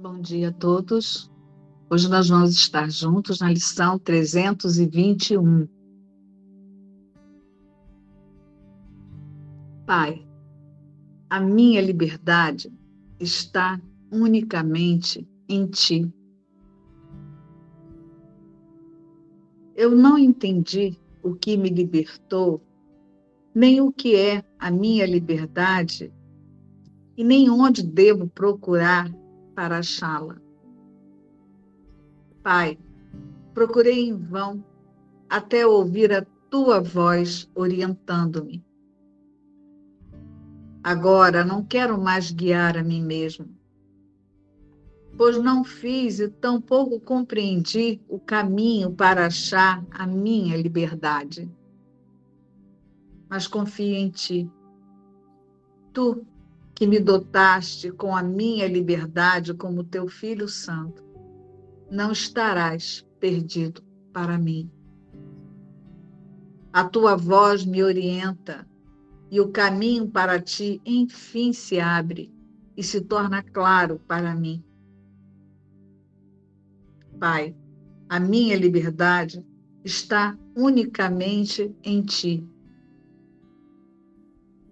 Bom dia a todos. Hoje nós vamos estar juntos na lição 321. Pai, a minha liberdade está unicamente em Ti. Eu não entendi o que me libertou, nem o que é a minha liberdade, e nem onde devo procurar para achá-la. Pai, procurei em vão até ouvir a tua voz orientando-me. Agora não quero mais guiar a mim mesmo, pois não fiz e tampouco compreendi o caminho para achar a minha liberdade. Mas confio em ti. Tu que me dotaste com a minha liberdade como teu Filho Santo, não estarás perdido para mim. A tua voz me orienta e o caminho para ti, enfim, se abre e se torna claro para mim. Pai, a minha liberdade está unicamente em ti.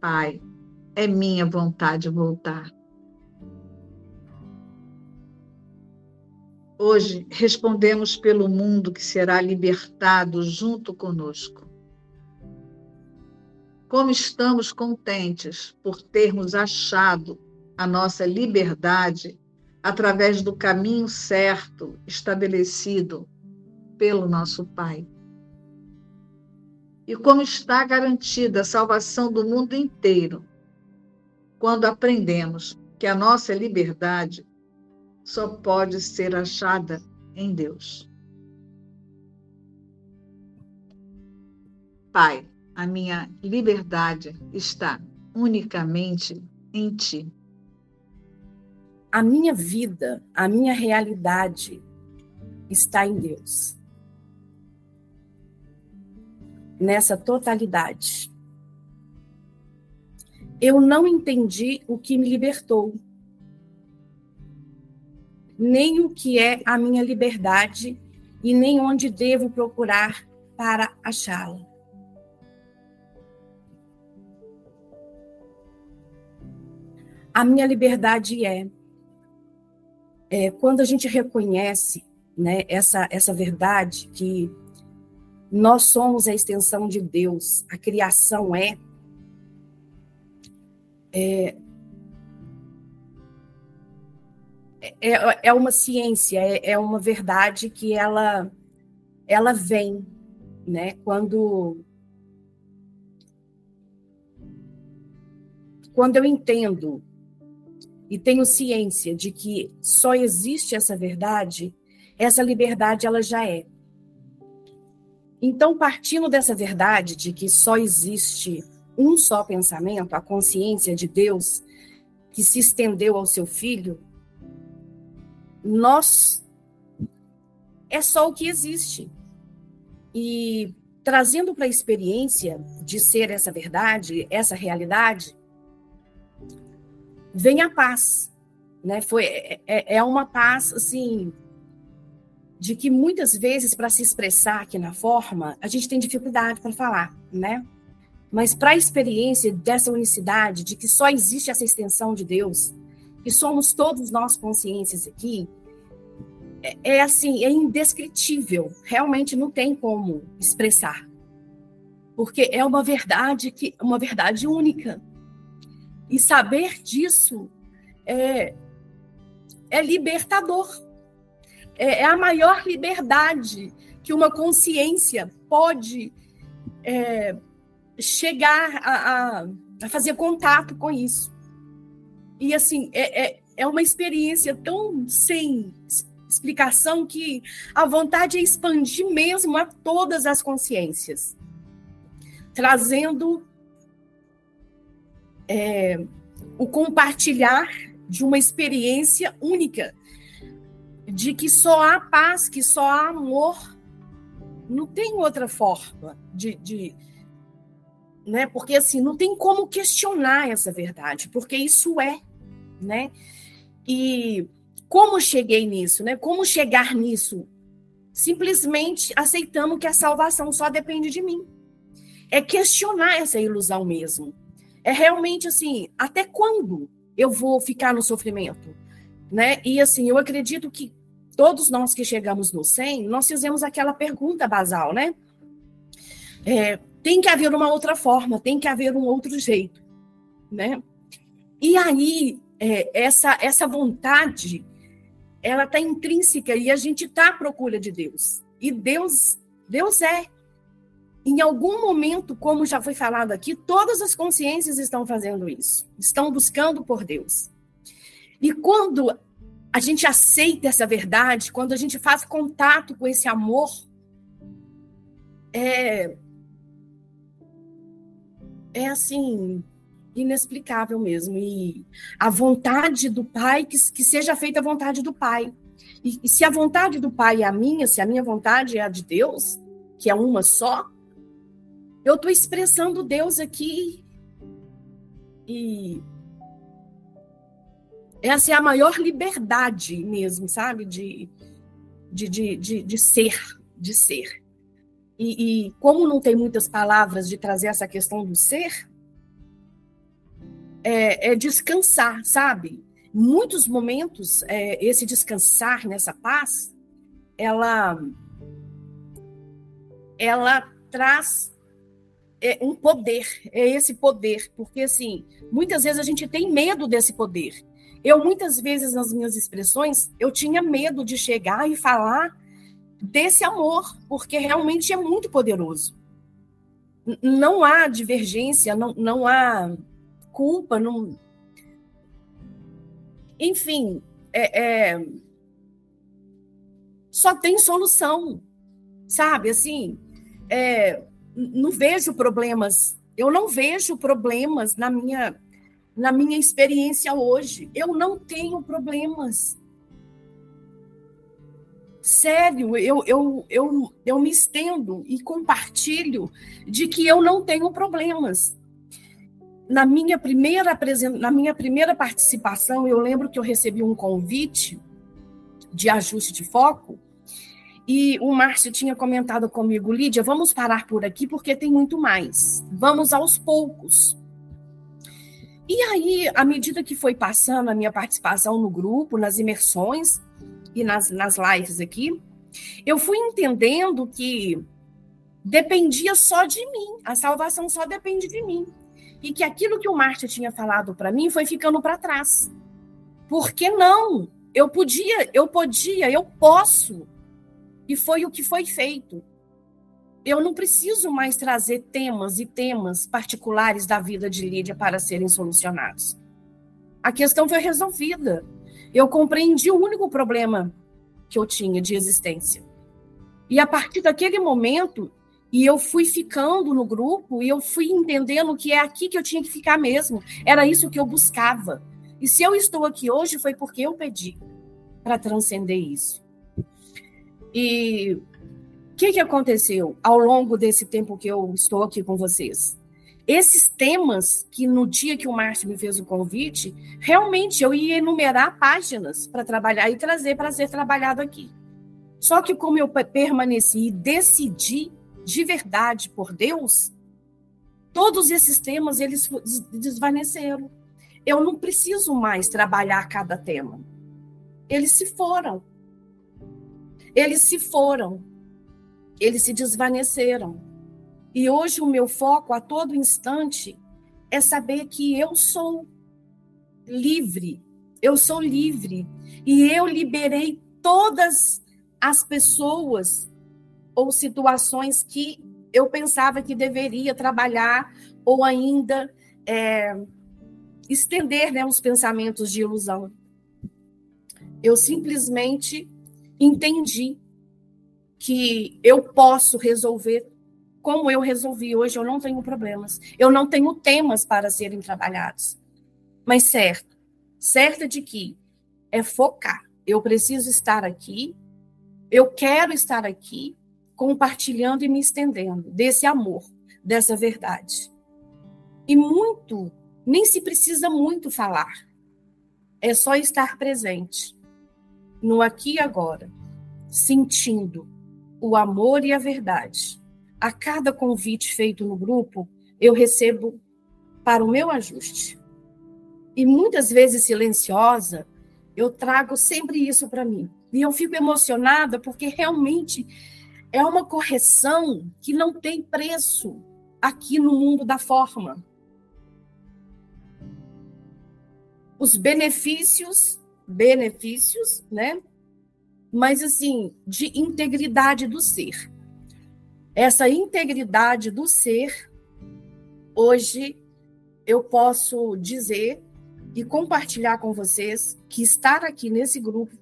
Pai, é minha vontade voltar. Hoje respondemos pelo mundo que será libertado junto conosco. Como estamos contentes por termos achado a nossa liberdade através do caminho certo estabelecido pelo nosso Pai. E como está garantida a salvação do mundo inteiro quando aprendemos que a nossa liberdade só pode ser achada em Deus. Pai, a minha liberdade está unicamente em Ti. A minha vida, a minha realidade está em Deus. Nessa totalidade eu não entendi o que me libertou, nem o que é a minha liberdade e nem onde devo procurar para achá-la. A minha liberdade é, é quando a gente reconhece né, essa, essa verdade que nós somos a extensão de Deus, a criação é, é, é, é uma ciência, é, é uma verdade que ela, ela vem, né? Quando quando eu entendo e tenho ciência de que só existe essa verdade, essa liberdade ela já é. Então, partindo dessa verdade de que só existe um só pensamento, a consciência de Deus que se estendeu ao seu filho, nós é só o que existe. E trazendo para a experiência de ser essa verdade, essa realidade, vem a paz, né? Foi é, é, é uma paz assim de que muitas vezes para se expressar aqui na forma a gente tem dificuldade para falar, né? Mas para a experiência dessa unicidade, de que só existe essa extensão de Deus, que somos todos nós consciências aqui, é, é assim, é indescritível. Realmente não tem como expressar. Porque é uma verdade que uma verdade única. E saber disso é, é libertador. É, é a maior liberdade que uma consciência pode é, chegar a, a, a fazer contato com isso. E assim, é, é, é uma experiência tão sem explicação que a vontade é expandir mesmo a todas as consciências, trazendo é, o compartilhar de uma experiência única, de que só há paz, que só há amor, não tem outra forma de, de, né? Porque assim, não tem como questionar essa verdade, porque isso é, né? E como cheguei nisso, né? Como chegar nisso? Simplesmente aceitando que a salvação só depende de mim. É questionar essa ilusão mesmo. É realmente assim, até quando eu vou ficar no sofrimento? Né? E assim, eu acredito que todos nós que chegamos no 100, nós fizemos aquela pergunta basal, né? É, tem que haver uma outra forma, tem que haver um outro jeito, né? E aí, é, essa, essa vontade, ela está intrínseca e a gente está à procura de Deus. E Deus, Deus é. Em algum momento, como já foi falado aqui, todas as consciências estão fazendo isso, estão buscando por Deus. E quando a gente aceita essa verdade, quando a gente faz contato com esse amor, é, é assim, inexplicável mesmo. E a vontade do Pai, que, que seja feita a vontade do Pai. E, e se a vontade do Pai é a minha, se a minha vontade é a de Deus, que é uma só, eu estou expressando Deus aqui. E essa é a maior liberdade mesmo, sabe? De, de, de, de, de ser, de ser. E, e, como não tem muitas palavras de trazer essa questão do ser, é, é descansar, sabe? Muitos momentos, é, esse descansar nessa paz, ela, ela traz é, um poder, é esse poder, porque assim, muitas vezes a gente tem medo desse poder. Eu, muitas vezes, nas minhas expressões, eu tinha medo de chegar e falar desse amor, porque realmente é muito poderoso. Não há divergência, não, não há culpa, não. Enfim, é, é... só tem solução, sabe? Assim, é... não vejo problemas. Eu não vejo problemas na minha na minha experiência hoje. Eu não tenho problemas. Sério, eu, eu, eu, eu me estendo e compartilho de que eu não tenho problemas. Na minha primeira na minha primeira participação, eu lembro que eu recebi um convite de ajuste de foco e o Márcio tinha comentado comigo, Lídia, vamos parar por aqui porque tem muito mais. Vamos aos poucos. E aí, à medida que foi passando a minha participação no grupo, nas imersões e nas, nas lives aqui, eu fui entendendo que dependia só de mim, a salvação só depende de mim. E que aquilo que o Márcio tinha falado para mim foi ficando para trás. Por que não? Eu podia, eu podia, eu posso. E foi o que foi feito eu não preciso mais trazer temas e temas particulares da vida de Lídia para serem solucionados. A questão foi resolvida. Eu compreendi o único problema que eu tinha de existência. E a partir daquele momento, e eu fui ficando no grupo, e eu fui entendendo que é aqui que eu tinha que ficar mesmo. Era isso que eu buscava. E se eu estou aqui hoje, foi porque eu pedi para transcender isso. E o que, que aconteceu ao longo desse tempo que eu estou aqui com vocês? Esses temas que no dia que o Márcio me fez o convite, realmente eu ia enumerar páginas para trabalhar e trazer para ser trabalhado aqui. Só que como eu permaneci e decidi de verdade por Deus, todos esses temas eles desvaneceram. Eu não preciso mais trabalhar cada tema. Eles se foram. Eles se foram eles se desvaneceram. E hoje o meu foco a todo instante é saber que eu sou livre. Eu sou livre. E eu liberei todas as pessoas ou situações que eu pensava que deveria trabalhar ou ainda é, estender né, os pensamentos de ilusão. Eu simplesmente entendi que eu posso resolver como eu resolvi hoje, eu não tenho problemas. Eu não tenho temas para serem trabalhados. Mas certo, certa de que é focar. Eu preciso estar aqui, eu quero estar aqui, compartilhando e me estendendo desse amor, dessa verdade. E muito, nem se precisa muito falar. É só estar presente. no aqui e agora, sentindo o amor e a verdade. A cada convite feito no grupo, eu recebo para o meu ajuste. E muitas vezes silenciosa, eu trago sempre isso para mim. E eu fico emocionada porque realmente é uma correção que não tem preço aqui no mundo da forma. Os benefícios, benefícios, né? Mas assim, de integridade do ser. Essa integridade do ser, hoje eu posso dizer e compartilhar com vocês que estar aqui nesse grupo,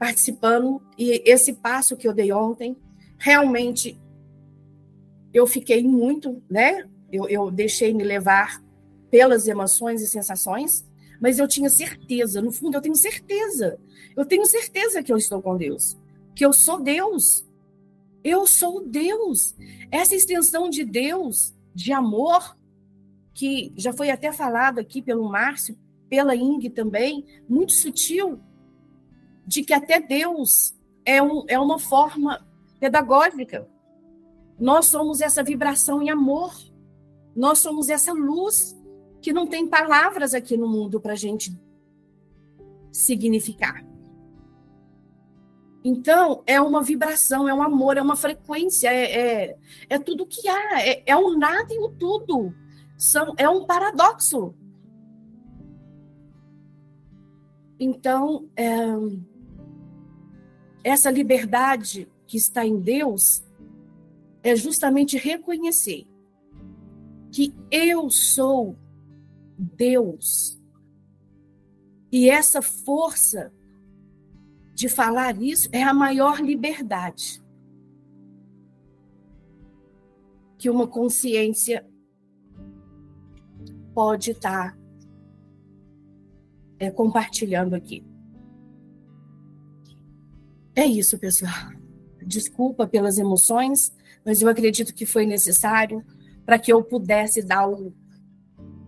participando, e esse passo que eu dei ontem, realmente eu fiquei muito, né? Eu, eu deixei me levar pelas emoções e sensações, mas eu tinha certeza, no fundo, eu tenho certeza. Eu tenho certeza que eu estou com Deus, que eu sou Deus. Eu sou Deus. Essa extensão de Deus, de amor, que já foi até falado aqui pelo Márcio, pela Ing também, muito sutil, de que até Deus é, um, é uma forma pedagógica. Nós somos essa vibração em amor. Nós somos essa luz que não tem palavras aqui no mundo para a gente significar. Então, é uma vibração, é um amor, é uma frequência, é, é, é tudo que há, é, é o nada e o tudo são, é um paradoxo. Então, é, essa liberdade que está em Deus é justamente reconhecer que eu sou Deus. E essa força de falar isso é a maior liberdade que uma consciência pode estar é, compartilhando aqui. É isso, pessoal. Desculpa pelas emoções, mas eu acredito que foi necessário para que eu pudesse dar o,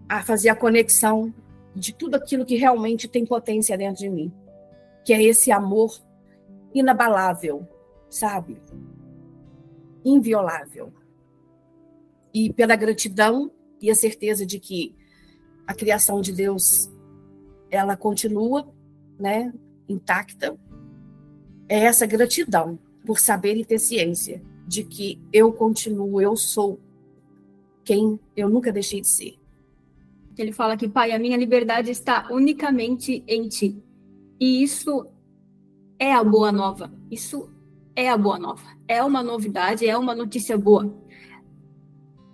a fazer a conexão de tudo aquilo que realmente tem potência dentro de mim, que é esse amor inabalável, sabe? Inviolável. E pela gratidão e a certeza de que a criação de Deus ela continua, né, intacta. É essa gratidão por saber e ter ciência de que eu continuo, eu sou quem eu nunca deixei de ser. Ele fala que, pai, a minha liberdade está unicamente em ti. E isso é a boa nova. Isso é a boa nova. É uma novidade, é uma notícia boa.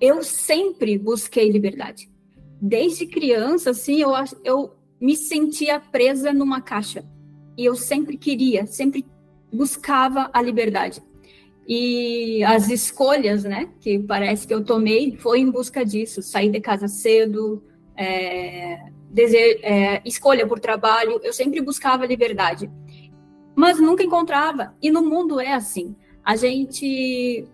Eu sempre busquei liberdade desde criança, assim, eu, eu me sentia presa numa caixa. E eu sempre queria, sempre buscava a liberdade. E as escolhas, né, que parece que eu tomei, foi em busca disso. Sair de casa cedo, é, dese é, escolha por trabalho, eu sempre buscava liberdade. Mas nunca encontrava. E no mundo é assim. A gente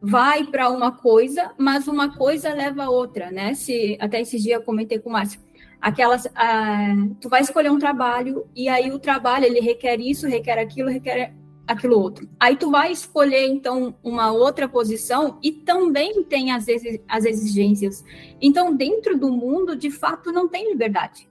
vai para uma coisa, mas uma coisa leva a outra, né? Se até esse dia eu comentei com o Márcio, aquelas, ah, tu vai escolher um trabalho e aí o trabalho ele requer isso, requer aquilo, requer aquilo outro. Aí tu vai escolher então uma outra posição e também tem as, as exigências. Então dentro do mundo de fato não tem liberdade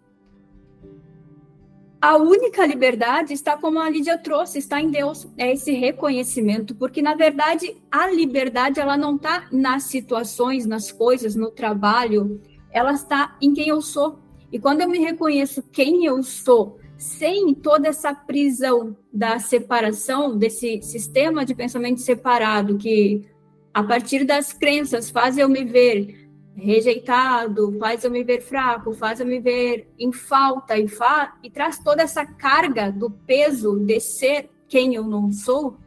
a única liberdade está como a Lídia trouxe, está em Deus, é esse reconhecimento, porque na verdade a liberdade ela não está nas situações, nas coisas, no trabalho, ela está em quem eu sou. E quando eu me reconheço quem eu sou, sem toda essa prisão da separação desse sistema de pensamento separado que a partir das crenças faz eu me ver rejeitado, faz eu me ver fraco, faz eu me ver em falta e, fa e traz toda essa carga do peso de ser quem eu não sou,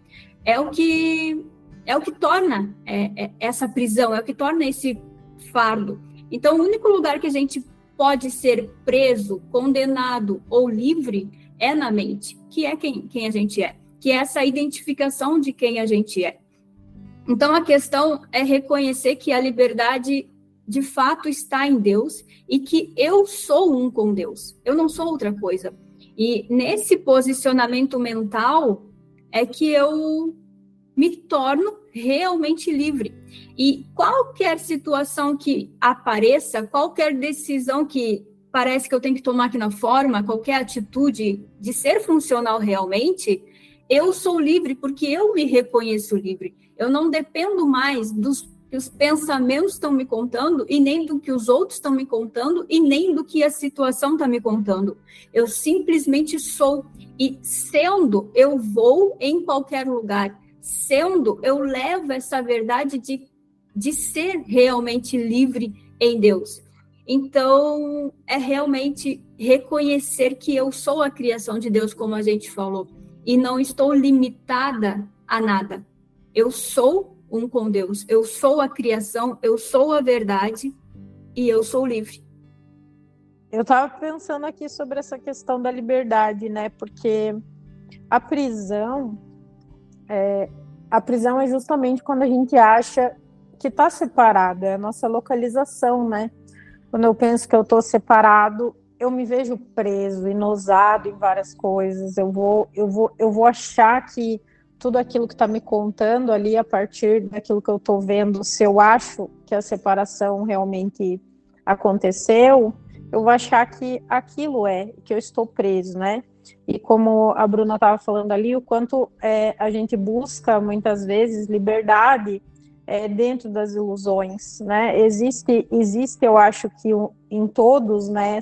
é o que é o que torna é, é, essa prisão, é o que torna esse fardo. Então, o único lugar que a gente pode ser preso, condenado ou livre é na mente, que é quem, quem a gente é, que é essa identificação de quem a gente é. Então, a questão é reconhecer que a liberdade de fato está em Deus e que eu sou um com Deus. Eu não sou outra coisa. E nesse posicionamento mental é que eu me torno realmente livre. E qualquer situação que apareça, qualquer decisão que parece que eu tenho que tomar aqui na forma, qualquer atitude de ser funcional realmente, eu sou livre porque eu me reconheço livre. Eu não dependo mais dos que os pensamentos estão me contando e nem do que os outros estão me contando e nem do que a situação está me contando. Eu simplesmente sou e sendo eu vou em qualquer lugar. Sendo eu levo essa verdade de, de ser realmente livre em Deus. Então, é realmente reconhecer que eu sou a criação de Deus, como a gente falou, e não estou limitada a nada. Eu sou um com Deus, eu sou a criação, eu sou a verdade e eu sou livre. Eu estava pensando aqui sobre essa questão da liberdade, né? Porque a prisão, é, a prisão é justamente quando a gente acha que está separada, é a nossa localização, né? Quando eu penso que eu estou separado, eu me vejo preso, inosado em várias coisas. Eu vou, eu vou, eu vou achar que tudo aquilo que está me contando ali, a partir daquilo que eu estou vendo, se eu acho que a separação realmente aconteceu, eu vou achar que aquilo é, que eu estou preso, né? E como a Bruna estava falando ali, o quanto é, a gente busca muitas vezes liberdade é, dentro das ilusões, né? Existe, existe, eu acho que em todos, né,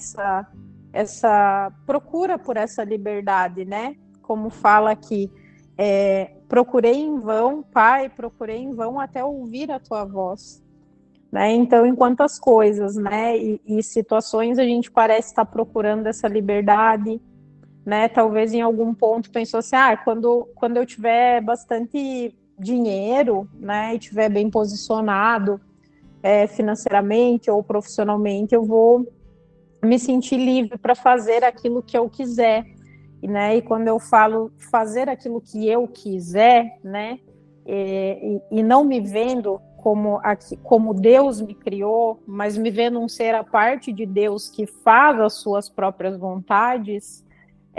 essa, procura por essa liberdade, né? Como fala aqui, é, procurei em vão, Pai, procurei em vão até ouvir a tua voz. Né? Então, em quantas coisas, né, e, e situações a gente parece estar procurando essa liberdade, né? Talvez em algum ponto pensou assim, ah, quando, quando eu tiver bastante dinheiro, né, e tiver bem posicionado é, financeiramente ou profissionalmente, eu vou me sentir livre para fazer aquilo que eu quiser, né? E quando eu falo fazer aquilo que eu quiser, né, e, e não me vendo como aqui, como Deus me criou, mas me vendo um ser a parte de Deus que faz as suas próprias vontades,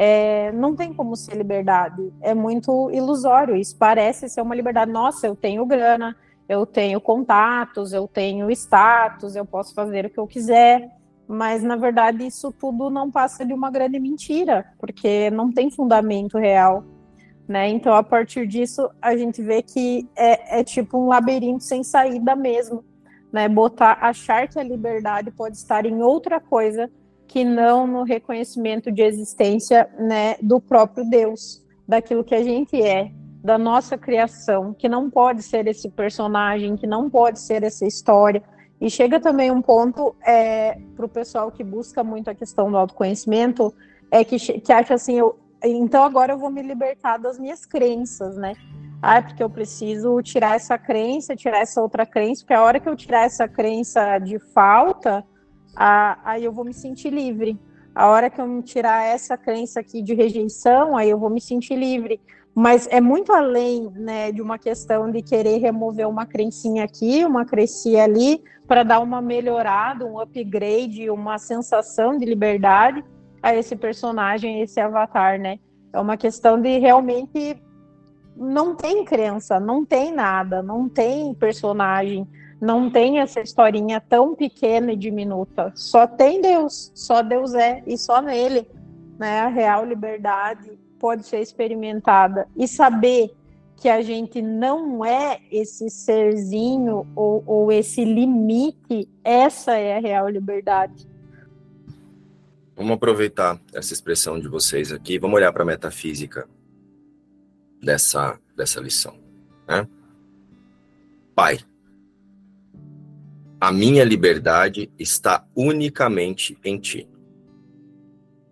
é, não tem como ser liberdade. É muito ilusório. Isso parece ser uma liberdade. Nossa, eu tenho grana, eu tenho contatos, eu tenho status, eu posso fazer o que eu quiser. Mas, na verdade, isso tudo não passa de uma grande mentira, porque não tem fundamento real. Né? Então, a partir disso, a gente vê que é, é tipo um labirinto sem saída mesmo. Né? Botar, achar que a liberdade pode estar em outra coisa que não no reconhecimento de existência né, do próprio Deus, daquilo que a gente é, da nossa criação, que não pode ser esse personagem, que não pode ser essa história. E chega também um ponto é, para o pessoal que busca muito a questão do autoconhecimento, é que, que acha assim, eu, então agora eu vou me libertar das minhas crenças, né? Ah, é porque eu preciso tirar essa crença, tirar essa outra crença, porque a hora que eu tirar essa crença de falta, aí eu vou me sentir livre. A hora que eu me tirar essa crença aqui de rejeição, aí eu vou me sentir livre. Mas é muito além né, de uma questão de querer remover uma crencinha aqui, uma crencinha ali, para dar uma melhorada, um upgrade, uma sensação de liberdade a esse personagem, esse avatar, né? É uma questão de realmente não tem crença, não tem nada, não tem personagem, não tem essa historinha tão pequena e diminuta. Só tem Deus, só Deus é e só nele, né? A real liberdade pode ser experimentada e saber que a gente não é esse serzinho ou, ou esse limite, essa é a real liberdade. Vamos aproveitar essa expressão de vocês aqui, vamos olhar para a metafísica dessa, dessa lição. Né? Pai, a minha liberdade está unicamente em ti.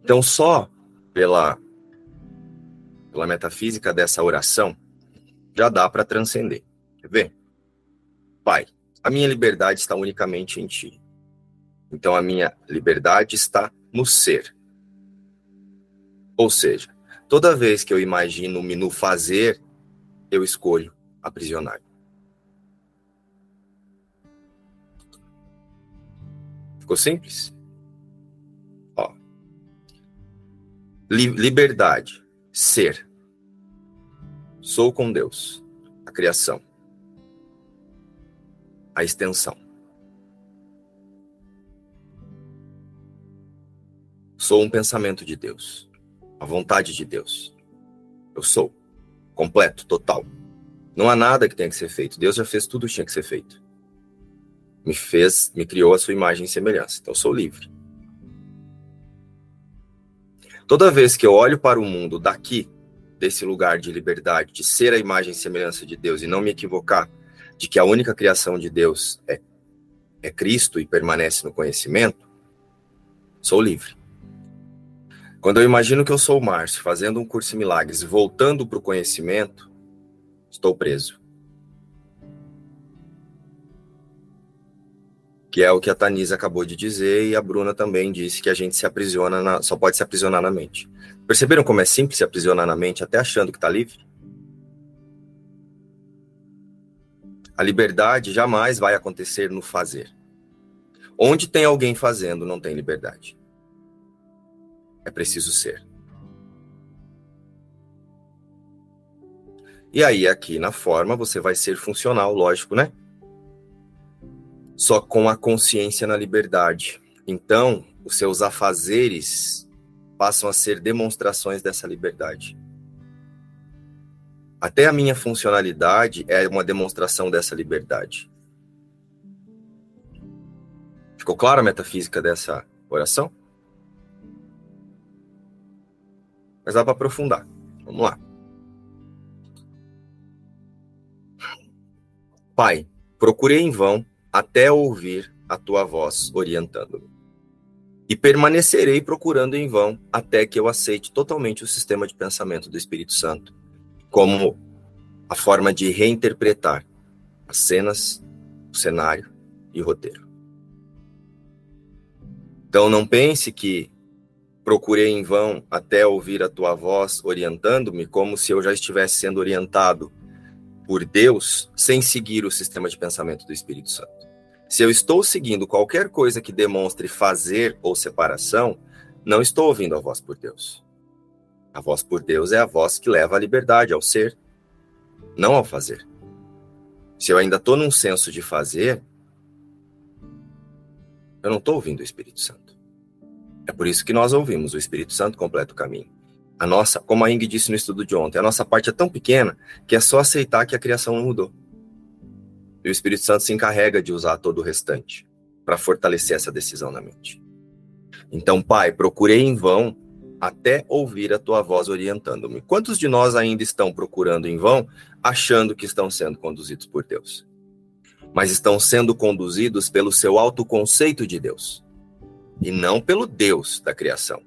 Então, só pela, pela metafísica dessa oração, já dá para transcender. Quer ver? Pai, a minha liberdade está unicamente em ti. Então, a minha liberdade está no ser. Ou seja, toda vez que eu imagino-me no fazer, eu escolho aprisionar. Ficou simples? Ó. Li liberdade, ser. Sou com Deus, a criação, a extensão. Sou um pensamento de Deus, a vontade de Deus. Eu sou completo, total. Não há nada que tenha que ser feito. Deus já fez tudo o que tinha que ser feito. Me fez, me criou a sua imagem e semelhança. Então sou livre. Toda vez que eu olho para o mundo daqui, desse lugar de liberdade, de ser a imagem e semelhança de Deus e não me equivocar de que a única criação de Deus é, é Cristo e permanece no conhecimento, sou livre. Quando eu imagino que eu sou o Márcio, fazendo um curso de milagres, voltando para o conhecimento, estou preso. Que é o que a Tanisa acabou de dizer e a Bruna também disse que a gente se aprisiona, na, só pode se aprisionar na mente. Perceberam como é simples se aprisionar na mente, até achando que está livre? A liberdade jamais vai acontecer no fazer. Onde tem alguém fazendo, não tem liberdade. É preciso ser. E aí, aqui na forma, você vai ser funcional, lógico, né? Só com a consciência na liberdade. Então, os seus afazeres passam a ser demonstrações dessa liberdade. Até a minha funcionalidade é uma demonstração dessa liberdade. Ficou clara a metafísica dessa oração? Mas dá para aprofundar. Vamos lá. Pai, procurei em vão até ouvir a tua voz orientando-me. E permanecerei procurando em vão até que eu aceite totalmente o sistema de pensamento do Espírito Santo como a forma de reinterpretar as cenas, o cenário e o roteiro. Então não pense que procurei em vão até ouvir a tua voz orientando-me como se eu já estivesse sendo orientado por Deus sem seguir o sistema de pensamento do Espírito Santo. Se eu estou seguindo qualquer coisa que demonstre fazer ou separação, não estou ouvindo a voz por Deus. A voz por Deus é a voz que leva à liberdade, ao ser, não ao fazer. Se eu ainda estou num senso de fazer, eu não estou ouvindo o Espírito Santo. É por isso que nós ouvimos o Espírito Santo completa o caminho. A nossa, como a Ing disse no estudo de ontem, a nossa parte é tão pequena que é só aceitar que a criação mudou. E o Espírito Santo se encarrega de usar todo o restante para fortalecer essa decisão na mente. Então, Pai, procurei em vão até ouvir a tua voz orientando-me. Quantos de nós ainda estão procurando em vão, achando que estão sendo conduzidos por Deus? Mas estão sendo conduzidos pelo seu autoconceito de Deus, e não pelo Deus da criação,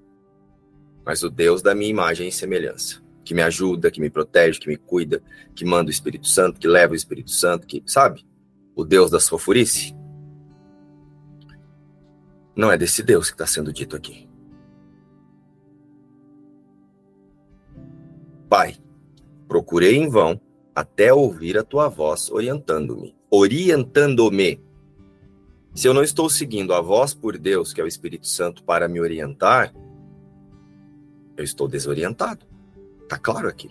mas o Deus da minha imagem e semelhança que me ajuda, que me protege, que me cuida, que manda o Espírito Santo, que leva o Espírito Santo, que, sabe? O Deus da fofurice? Não é desse Deus que está sendo dito aqui. Pai, procurei em vão até ouvir a tua voz orientando-me. Orientando-me. Se eu não estou seguindo a voz por Deus, que é o Espírito Santo, para me orientar, eu estou desorientado. Está claro aqui.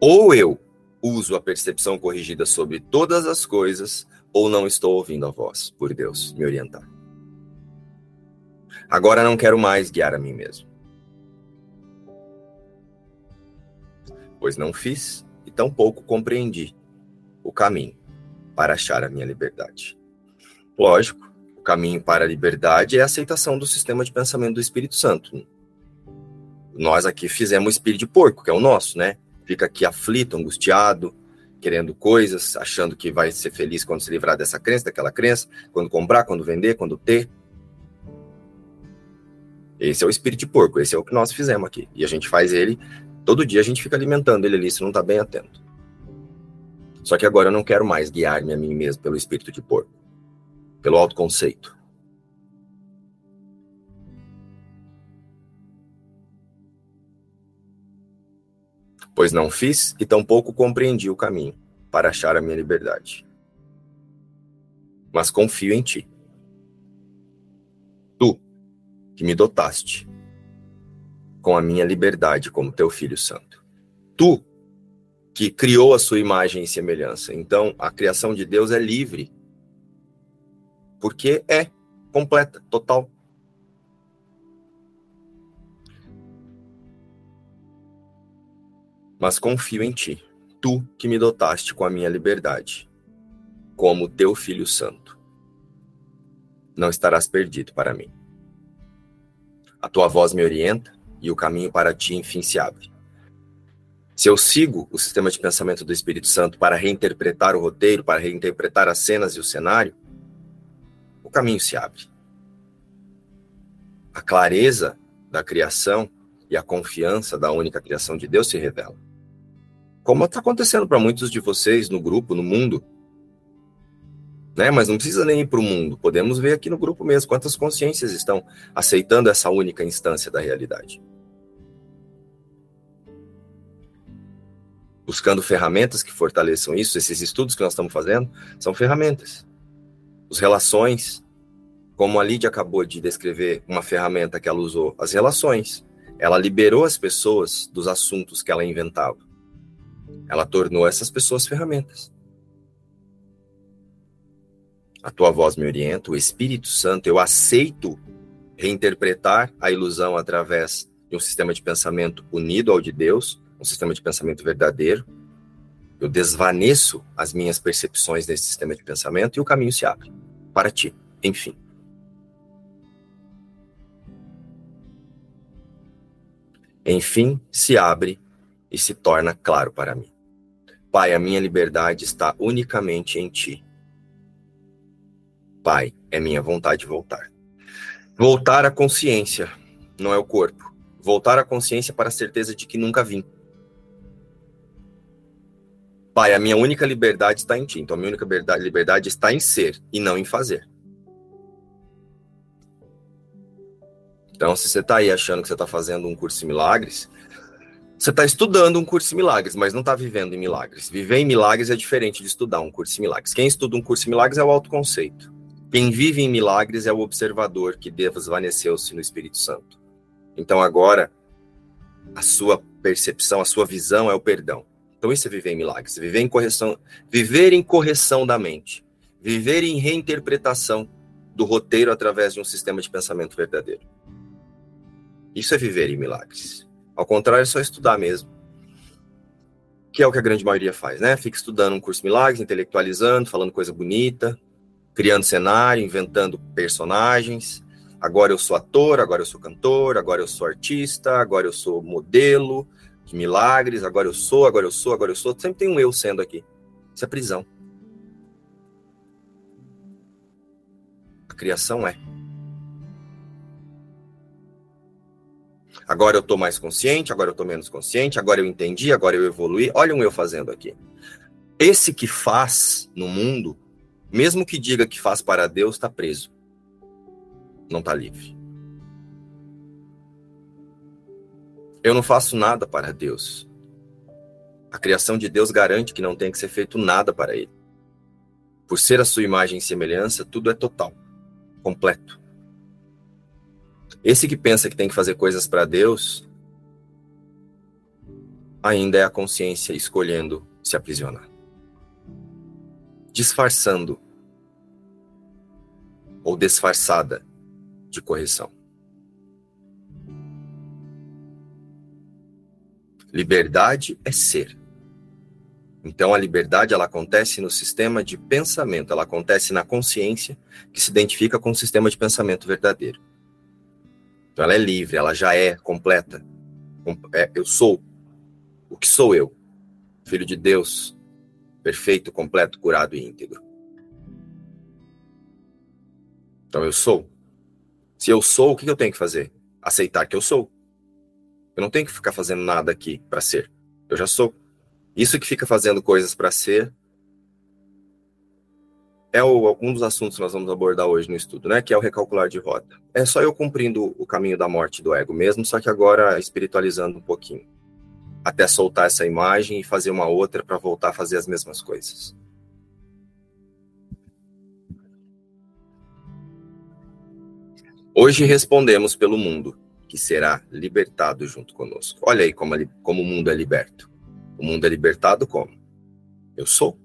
Ou eu uso a percepção corrigida sobre todas as coisas ou não estou ouvindo a voz, por Deus, me orientar. Agora não quero mais guiar a mim mesmo. Pois não fiz e tampouco compreendi o caminho para achar a minha liberdade. Lógico, o caminho para a liberdade é a aceitação do sistema de pensamento do Espírito Santo. Nós aqui fizemos o espírito de porco, que é o nosso, né? Fica aqui aflito, angustiado, querendo coisas, achando que vai ser feliz quando se livrar dessa crença, daquela crença, quando comprar, quando vender, quando ter. Esse é o espírito de porco, esse é o que nós fizemos aqui. E a gente faz ele, todo dia a gente fica alimentando ele ali, se não está bem atento. Só que agora eu não quero mais guiar-me a mim mesmo pelo espírito de porco, pelo autoconceito. Pois não fiz e tampouco compreendi o caminho para achar a minha liberdade. Mas confio em ti. Tu, que me dotaste com a minha liberdade como teu filho santo. Tu que criou a sua imagem e semelhança. Então, a criação de Deus é livre. Porque é completa, total. Mas confio em ti, tu que me dotaste com a minha liberdade, como teu filho santo. Não estarás perdido para mim. A tua voz me orienta e o caminho para ti, enfim, se abre. Se eu sigo o sistema de pensamento do Espírito Santo para reinterpretar o roteiro, para reinterpretar as cenas e o cenário, o caminho se abre. A clareza da criação e a confiança da única criação de Deus se revela. Como está acontecendo para muitos de vocês no grupo, no mundo. Né? Mas não precisa nem ir para o mundo. Podemos ver aqui no grupo mesmo quantas consciências estão aceitando essa única instância da realidade. buscando ferramentas que fortaleçam isso. Esses estudos que nós estamos fazendo são ferramentas. Os relações, como a Lídia acabou de descrever uma ferramenta que ela usou, as relações. Ela liberou as pessoas dos assuntos que ela inventava. Ela tornou essas pessoas ferramentas. A tua voz me orienta, o Espírito Santo, eu aceito reinterpretar a ilusão através de um sistema de pensamento unido ao de Deus, um sistema de pensamento verdadeiro, eu desvaneço as minhas percepções desse sistema de pensamento e o caminho se abre para ti, enfim. Enfim, se abre e se torna claro para mim. Pai, a minha liberdade está unicamente em ti. Pai, é minha vontade voltar. Voltar à consciência, não é o corpo. Voltar à consciência para a certeza de que nunca vim. Pai, a minha única liberdade está em ti. Então, a minha única liberdade, está em ser e não em fazer. Então, se você está aí achando que você está fazendo um curso de milagres, você está estudando um curso de milagres, mas não está vivendo em milagres. Viver em milagres é diferente de estudar um curso de milagres. Quem estuda um curso de milagres é o autoconceito. Quem vive em milagres é o observador que desvaneceu-se no Espírito Santo. Então, agora, a sua percepção, a sua visão é o perdão. Então isso é viver em milagres, viver em correção, viver em correção da mente, viver em reinterpretação do roteiro através de um sistema de pensamento verdadeiro. Isso é viver em milagres. Ao contrário, é só estudar mesmo. Que é o que a grande maioria faz, né? Fica estudando um curso de milagres, intelectualizando, falando coisa bonita, criando cenário, inventando personagens. Agora eu sou ator, agora eu sou cantor, agora eu sou artista, agora eu sou modelo, de milagres, agora eu sou, agora eu sou, agora eu sou. Sempre tem um eu sendo aqui. Isso é prisão. A criação é. Agora eu estou mais consciente, agora eu estou menos consciente, agora eu entendi, agora eu evoluí. Olha um eu fazendo aqui. Esse que faz no mundo, mesmo que diga que faz para Deus, está preso. Não está livre. Eu não faço nada para Deus. A criação de Deus garante que não tem que ser feito nada para Ele. Por ser a sua imagem e semelhança, tudo é total, completo. Esse que pensa que tem que fazer coisas para Deus, ainda é a consciência escolhendo se aprisionar. Disfarçando ou disfarçada de correção. Liberdade é ser. Então a liberdade ela acontece no sistema de pensamento, ela acontece na consciência que se identifica com o sistema de pensamento verdadeiro. Então ela é livre, ela já é completa. É, eu sou o que sou eu, filho de Deus, perfeito, completo, curado e íntegro. Então eu sou. Se eu sou, o que eu tenho que fazer? Aceitar que eu sou. Eu não tenho que ficar fazendo nada aqui para ser. Eu já sou. Isso que fica fazendo coisas para ser é o, um dos assuntos que nós vamos abordar hoje no estudo, né? Que é o recalcular de rota. É só eu cumprindo o caminho da morte do ego mesmo, só que agora espiritualizando um pouquinho. Até soltar essa imagem e fazer uma outra para voltar a fazer as mesmas coisas. Hoje respondemos pelo mundo que será libertado junto conosco. Olha aí como, como o mundo é liberto. O mundo é libertado como? Eu sou.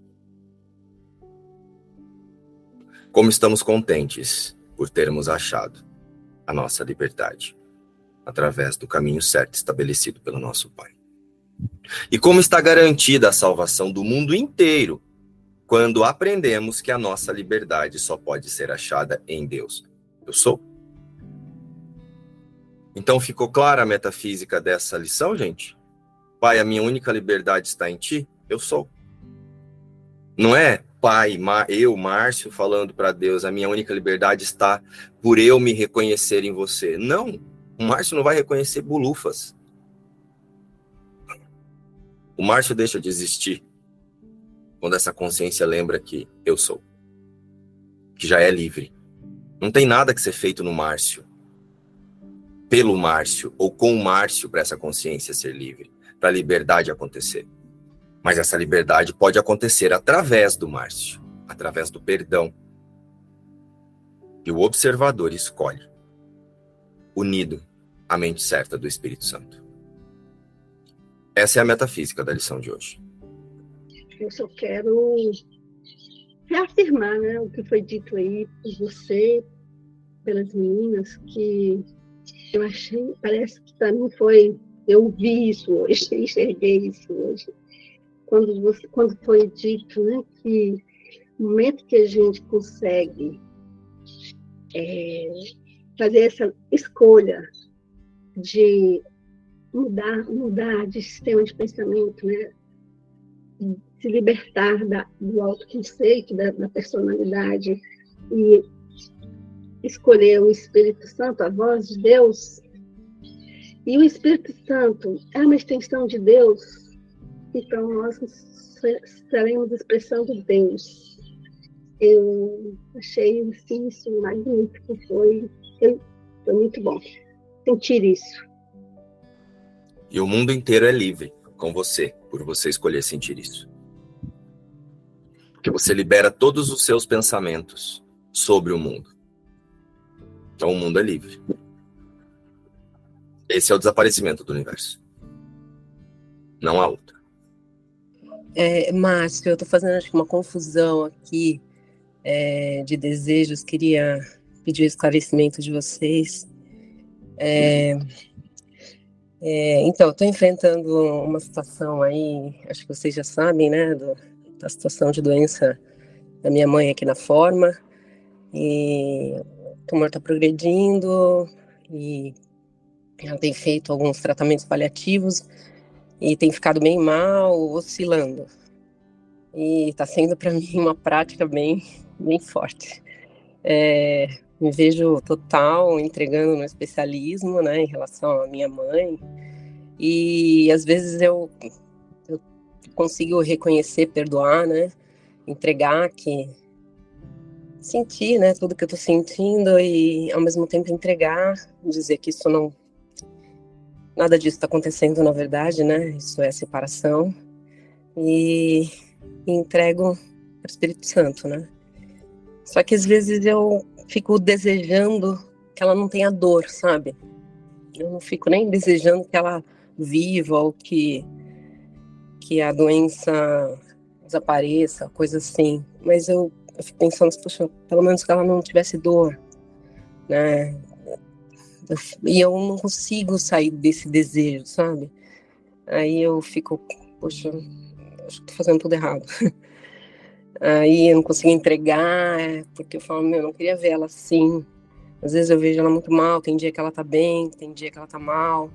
Como estamos contentes por termos achado a nossa liberdade através do caminho certo estabelecido pelo nosso Pai. E como está garantida a salvação do mundo inteiro quando aprendemos que a nossa liberdade só pode ser achada em Deus. Eu sou. Então ficou clara a metafísica dessa lição, gente? Pai, a minha única liberdade está em ti? Eu sou. Não é pai, eu, Márcio, falando para Deus, a minha única liberdade está por eu me reconhecer em você. Não, o Márcio não vai reconhecer bulufas. O Márcio deixa de existir quando essa consciência lembra que eu sou, que já é livre. Não tem nada que ser feito no Márcio, pelo Márcio ou com o Márcio para essa consciência ser livre, para a liberdade acontecer. Mas essa liberdade pode acontecer através do Márcio, através do perdão. E o observador escolhe, unido à mente certa do Espírito Santo. Essa é a metafísica da lição de hoje. Eu só quero reafirmar né, o que foi dito aí por você, pelas meninas, que eu achei, parece que para mim foi, eu vi isso hoje, enxerguei isso hoje quando, você, quando foi dito né, que no momento que a gente consegue é, fazer essa escolha de mudar, mudar de sistema de pensamento, né, se libertar da, do autoconceito, da, da personalidade e escolher o Espírito Santo, a voz de Deus. E o Espírito Santo é uma extensão de Deus então nós estaremos expressando Deus. Eu achei assim, isso magnífico, foi, foi muito bom sentir isso. E o mundo inteiro é livre com você, por você escolher sentir isso. Porque você libera todos os seus pensamentos sobre o mundo. Então o mundo é livre. Esse é o desaparecimento do universo. Não há outro. É, Márcio, eu estou fazendo acho, uma confusão aqui é, de desejos, queria pedir esclarecimento de vocês. É, é então, estou enfrentando uma situação aí, acho que vocês já sabem, né, do, da situação de doença da minha mãe aqui na forma, e o tumor está progredindo, e ela tem feito alguns tratamentos paliativos, e tem ficado bem mal, oscilando. E está sendo para mim uma prática bem, bem forte. É, me vejo total entregando no especialismo, né, em relação à minha mãe. E às vezes eu, eu consigo reconhecer, perdoar, né, entregar que sentir, né, tudo que eu estou sentindo e ao mesmo tempo entregar, dizer que isso não Nada disso está acontecendo, na verdade, né? Isso é separação. E, e entrego para o Espírito Santo, né? Só que às vezes eu fico desejando que ela não tenha dor, sabe? Eu não fico nem desejando que ela viva ou que, que a doença desapareça, coisa assim. Mas eu, eu fico pensando, poxa, pelo menos que ela não tivesse dor, né? E eu não consigo sair desse desejo, sabe? Aí eu fico, poxa, acho que tô fazendo tudo errado. Aí eu não consigo entregar, porque eu falo, meu, eu não queria ver ela assim. Às vezes eu vejo ela muito mal, tem dia que ela tá bem, tem dia que ela tá mal.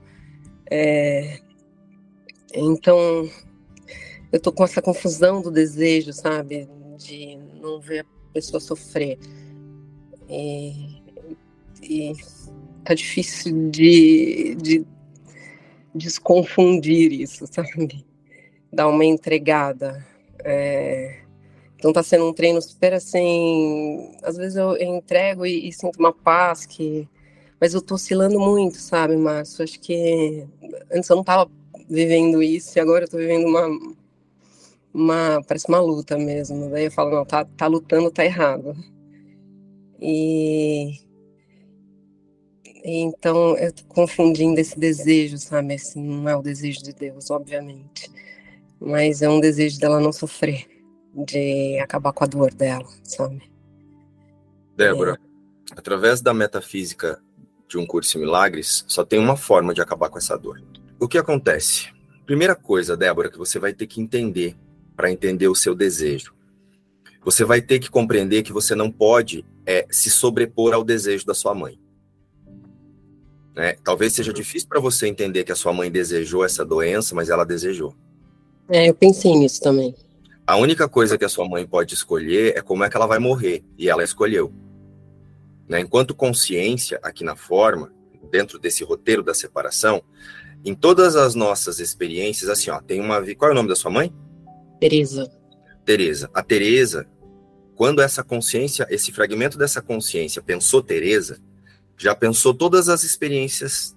É... Então, eu tô com essa confusão do desejo, sabe? De não ver a pessoa sofrer. E, e tá difícil de, de desconfundir isso, sabe? Dar uma entregada. É... Então tá sendo um treino super assim. Às vezes eu, entrego e, e, sinto uma paz que. Mas eu tô oscilando muito, sabe, Márcio? Acho que antes eu não tava vivendo isso e agora eu tô vivendo uma. uma parece uma luta mesmo. Daí eu falo, não, tá, tá lutando, tá errado. E Então, eu tô confundindo esse desejo, sabe? Assim, não é o desejo de Deus, obviamente. Mas é um desejo dela não sofrer, de acabar com a dor dela, sabe? Débora, é. através da metafísica de um curso em milagres, só tem uma forma de acabar com essa dor. O que acontece? Primeira coisa, Débora, que você vai ter que entender para entender o seu desejo. Você vai ter que compreender que você não pode é, se sobrepor ao desejo da sua mãe. Né? Talvez seja difícil para você entender que a sua mãe desejou essa doença, mas ela desejou. É, eu pensei nisso também. A única coisa que a sua mãe pode escolher é como é que ela vai morrer, e ela escolheu. Né? Enquanto consciência, aqui na forma, dentro desse roteiro da separação, em todas as nossas experiências, assim, ó, tem uma. Qual é o nome da sua mãe? Teresa. Teresa. A Teresa, quando essa consciência, esse fragmento dessa consciência pensou Teresa, já pensou todas as experiências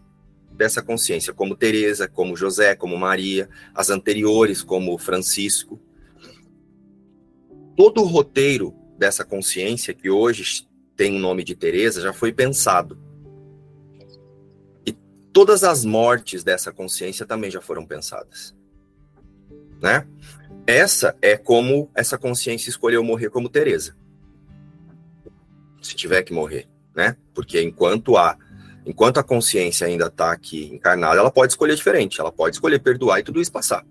dessa consciência, como Teresa, como José, como Maria, as anteriores, como Francisco. Todo o roteiro dessa consciência que hoje tem o nome de Teresa já foi pensado. E todas as mortes dessa consciência também já foram pensadas. Né? Essa é como essa consciência escolheu morrer como Teresa. Se tiver que morrer né? Porque enquanto a enquanto a consciência ainda está aqui encarnada, ela pode escolher diferente, ela pode escolher perdoar e tudo isso passar,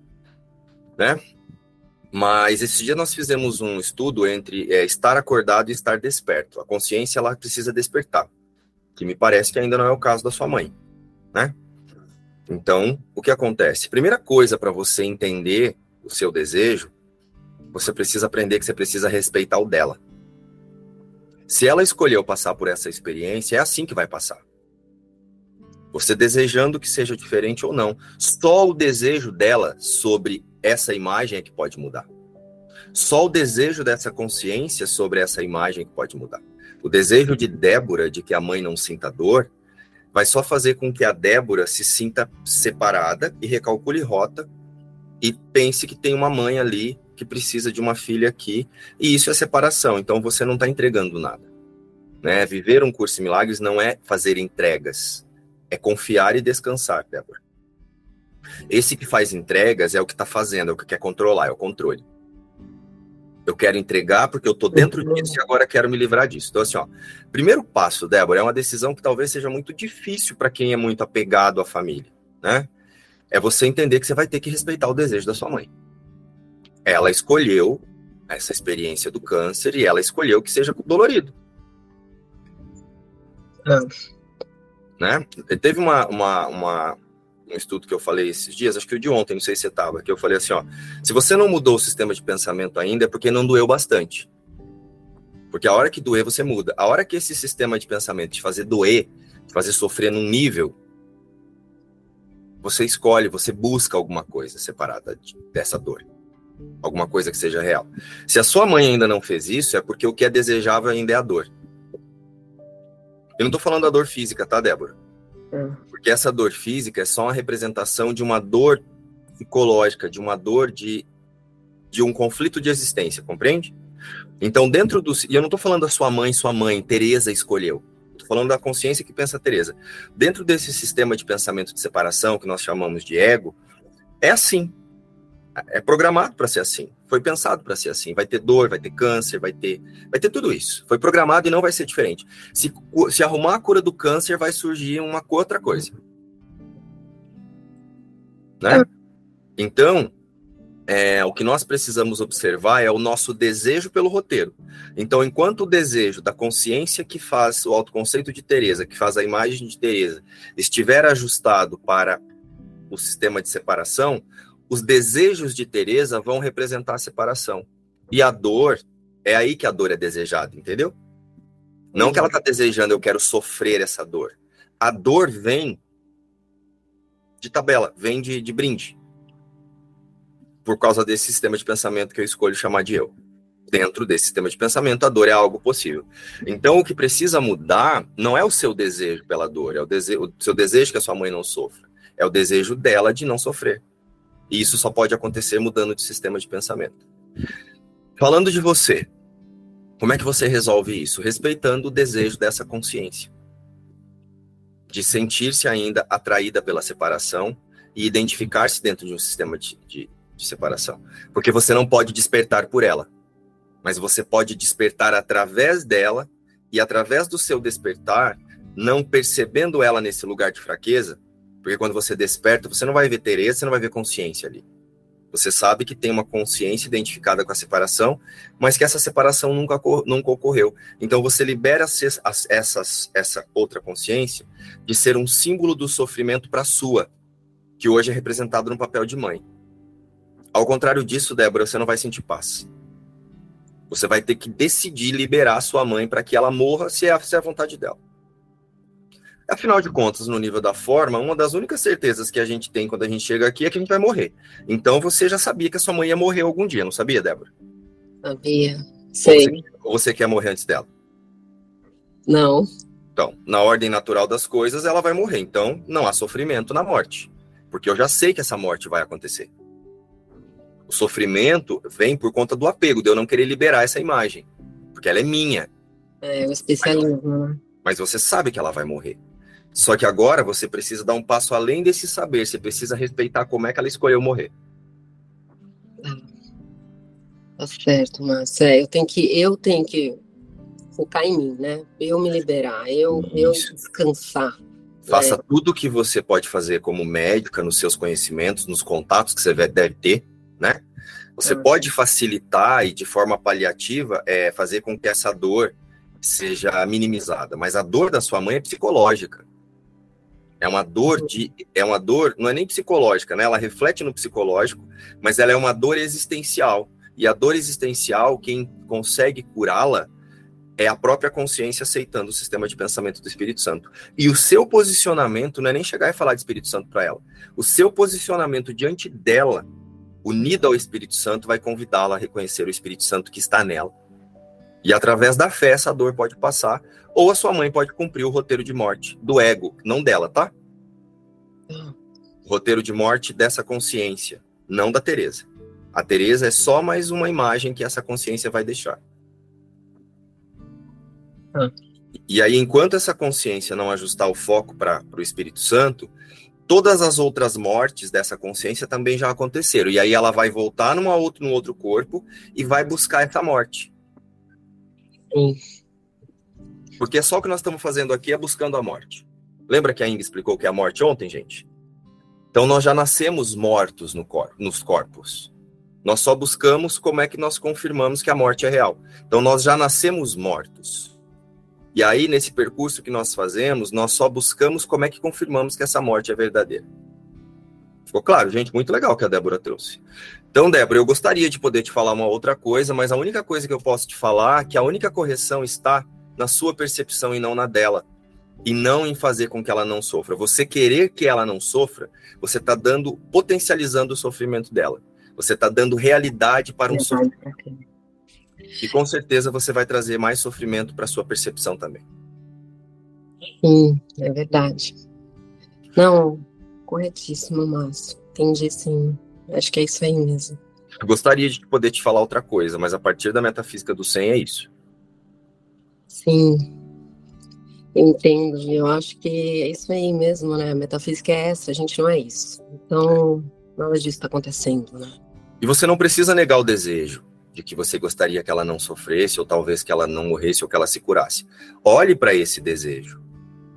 né? Mas esse dia nós fizemos um estudo entre é, estar acordado e estar desperto. A consciência ela precisa despertar, que me parece que ainda não é o caso da sua mãe, né? Então, o que acontece? Primeira coisa para você entender o seu desejo, você precisa aprender que você precisa respeitar o dela. Se ela escolheu passar por essa experiência, é assim que vai passar. Você desejando que seja diferente ou não. Só o desejo dela sobre essa imagem é que pode mudar. Só o desejo dessa consciência sobre essa imagem é que pode mudar. O desejo de Débora de que a mãe não sinta dor vai só fazer com que a Débora se sinta separada e recalcule rota e pense que tem uma mãe ali que precisa de uma filha aqui, e isso é separação, então você não está entregando nada. Né? Viver um curso de milagres não é fazer entregas, é confiar e descansar, Débora. Esse que faz entregas é o que está fazendo, é o que quer controlar, é o controle. Eu quero entregar porque eu estou dentro disso e agora quero me livrar disso. Então, assim, ó, primeiro passo, Débora, é uma decisão que talvez seja muito difícil para quem é muito apegado à família, né? É você entender que você vai ter que respeitar o desejo da sua mãe ela escolheu essa experiência do câncer e ela escolheu que seja dolorido. Não. Né? Teve uma, uma, uma, um estudo que eu falei esses dias, acho que o de ontem, não sei se você estava, que eu falei assim, ó, se você não mudou o sistema de pensamento ainda é porque não doeu bastante. Porque a hora que doer, você muda. A hora que esse sistema de pensamento te fazer doer, te fazer sofrer num nível, você escolhe, você busca alguma coisa separada dessa dor alguma coisa que seja real. Se a sua mãe ainda não fez isso, é porque o que é desejável ainda é a dor. Eu não estou falando da dor física, tá, Débora? É. Porque essa dor física é só uma representação de uma dor psicológica, de uma dor de, de um conflito de existência, compreende? Então, dentro do. E eu não estou falando da sua mãe, sua mãe, Teresa escolheu. Estou falando da consciência que pensa Teresa. Dentro desse sistema de pensamento de separação, que nós chamamos de ego, é assim é programado para ser assim. Foi pensado para ser assim. Vai ter dor, vai ter câncer, vai ter, vai ter tudo isso. Foi programado e não vai ser diferente. Se, se arrumar a cura do câncer, vai surgir uma outra coisa. Né? Então, é, o que nós precisamos observar é o nosso desejo pelo roteiro. Então, enquanto o desejo da consciência que faz o autoconceito de Teresa, que faz a imagem de Teresa, estiver ajustado para o sistema de separação, os desejos de Teresa vão representar a separação. E a dor, é aí que a dor é desejada, entendeu? Não que ela está desejando, eu quero sofrer essa dor. A dor vem de tabela, vem de, de brinde. Por causa desse sistema de pensamento que eu escolho chamar de eu. Dentro desse sistema de pensamento, a dor é algo possível. Então, o que precisa mudar não é o seu desejo pela dor, é o, o seu desejo que a sua mãe não sofra. É o desejo dela de não sofrer. E isso só pode acontecer mudando de sistema de pensamento. Falando de você, como é que você resolve isso? Respeitando o desejo dessa consciência. de sentir-se ainda atraída pela separação e identificar-se dentro de um sistema de, de, de separação. Porque você não pode despertar por ela, mas você pode despertar através dela e através do seu despertar, não percebendo ela nesse lugar de fraqueza, porque quando você desperta, você não vai ver Tereza, você não vai ver consciência ali. Você sabe que tem uma consciência identificada com a separação, mas que essa separação nunca, nunca ocorreu. Então você libera essas, essa outra consciência de ser um símbolo do sofrimento para a sua, que hoje é representado no papel de mãe. Ao contrário disso, Débora, você não vai sentir paz. Você vai ter que decidir liberar sua mãe para que ela morra se é, se é a vontade dela. Afinal de contas, no nível da forma, uma das únicas certezas que a gente tem quando a gente chega aqui é que a gente vai morrer. Então você já sabia que a sua mãe ia morrer algum dia, não sabia, Débora? Sabia. Sei. Ou você, ou você quer morrer antes dela? Não. Então, na ordem natural das coisas, ela vai morrer. Então, não há sofrimento na morte. Porque eu já sei que essa morte vai acontecer. O sofrimento vem por conta do apego, de eu não querer liberar essa imagem. Porque ela é minha. É, o especialismo, né? Mas você sabe que ela vai morrer. Só que agora você precisa dar um passo além desse saber, você precisa respeitar como é que ela escolheu morrer. Tá certo, Márcia. É, eu tenho que eu tenho que focar em mim, né? Eu me liberar, eu eu descansar. Faça né? tudo o que você pode fazer como médica, nos seus conhecimentos, nos contatos que você deve ter, né? Você uhum. pode facilitar e de forma paliativa é, fazer com que essa dor seja minimizada, mas a dor da sua mãe é psicológica. É uma dor de. É uma dor, não é nem psicológica, né? Ela reflete no psicológico, mas ela é uma dor existencial. E a dor existencial, quem consegue curá-la é a própria consciência aceitando o sistema de pensamento do Espírito Santo. E o seu posicionamento não é nem chegar e falar de Espírito Santo para ela. O seu posicionamento diante dela, unido ao Espírito Santo, vai convidá-la a reconhecer o Espírito Santo que está nela. E através da fé, essa dor pode passar, ou a sua mãe pode cumprir o roteiro de morte do ego, não dela, tá? O roteiro de morte dessa consciência, não da Teresa. A Teresa é só mais uma imagem que essa consciência vai deixar. Ah. E aí, enquanto essa consciência não ajustar o foco para o Espírito Santo, todas as outras mortes dessa consciência também já aconteceram. E aí ela vai voltar numa outro, outro corpo e vai buscar essa morte. Sim. Porque só o que nós estamos fazendo aqui é buscando a morte. Lembra que a Inga explicou que é a morte ontem, gente? Então nós já nascemos mortos no cor nos corpos. Nós só buscamos como é que nós confirmamos que a morte é real. Então nós já nascemos mortos. E aí nesse percurso que nós fazemos, nós só buscamos como é que confirmamos que essa morte é verdadeira. Ficou claro, gente? Muito legal que a Débora trouxe. Então, Débora, eu gostaria de poder te falar uma outra coisa, mas a única coisa que eu posso te falar é que a única correção está na sua percepção e não na dela. E não em fazer com que ela não sofra. Você querer que ela não sofra, você está dando, potencializando o sofrimento dela. Você está dando realidade para um sofrimento. E com certeza você vai trazer mais sofrimento para sua percepção também. Sim, é verdade. Não, corretíssimo, Márcio. Entendi sim. Acho que é isso aí mesmo. Eu gostaria de poder te falar outra coisa, mas a partir da metafísica do 100 é isso. Sim, entendo. Eu acho que é isso aí mesmo, né? A metafísica é essa, a gente não é isso. Então, nada disso está acontecendo, né? E você não precisa negar o desejo de que você gostaria que ela não sofresse, ou talvez que ela não morresse, ou que ela se curasse. Olhe para esse desejo.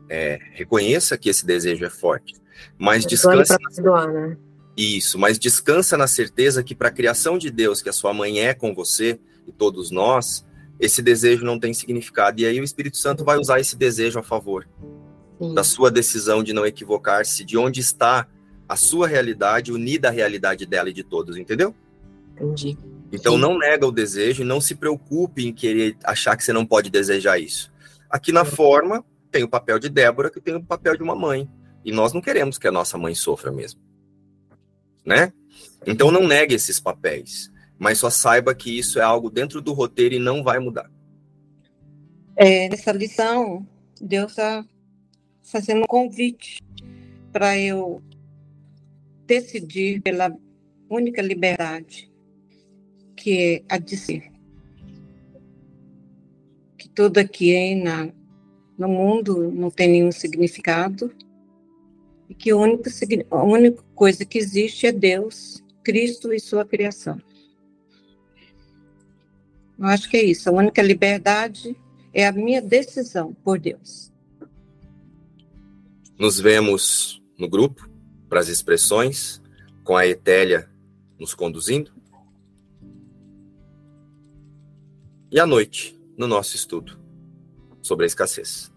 É, reconheça que esse desejo é forte. Mas descanse. Perdoar, né? Isso, mas descansa na certeza que para a criação de Deus, que a sua mãe é com você e todos nós, esse desejo não tem significado. E aí o Espírito Santo vai usar esse desejo a favor Sim. da sua decisão de não equivocar-se, de onde está a sua realidade unida à realidade dela e de todos, entendeu? Entendi. Então Sim. não nega o desejo e não se preocupe em querer achar que você não pode desejar isso. Aqui na forma tem o papel de Débora, que tem o papel de uma mãe. E nós não queremos que a nossa mãe sofra mesmo. Né? Então não negue esses papéis mas só saiba que isso é algo dentro do roteiro e não vai mudar. É, nessa lição, Deus está fazendo um convite para eu decidir pela única liberdade, que é a de ser. Que tudo aqui na, no mundo não tem nenhum significado e que a única, coisa que existe é Deus, Cristo e sua criação. Eu acho que é isso. A única liberdade é a minha decisão por Deus. Nos vemos no grupo para as expressões, com a Etélia nos conduzindo. E à noite, no nosso estudo sobre a escassez.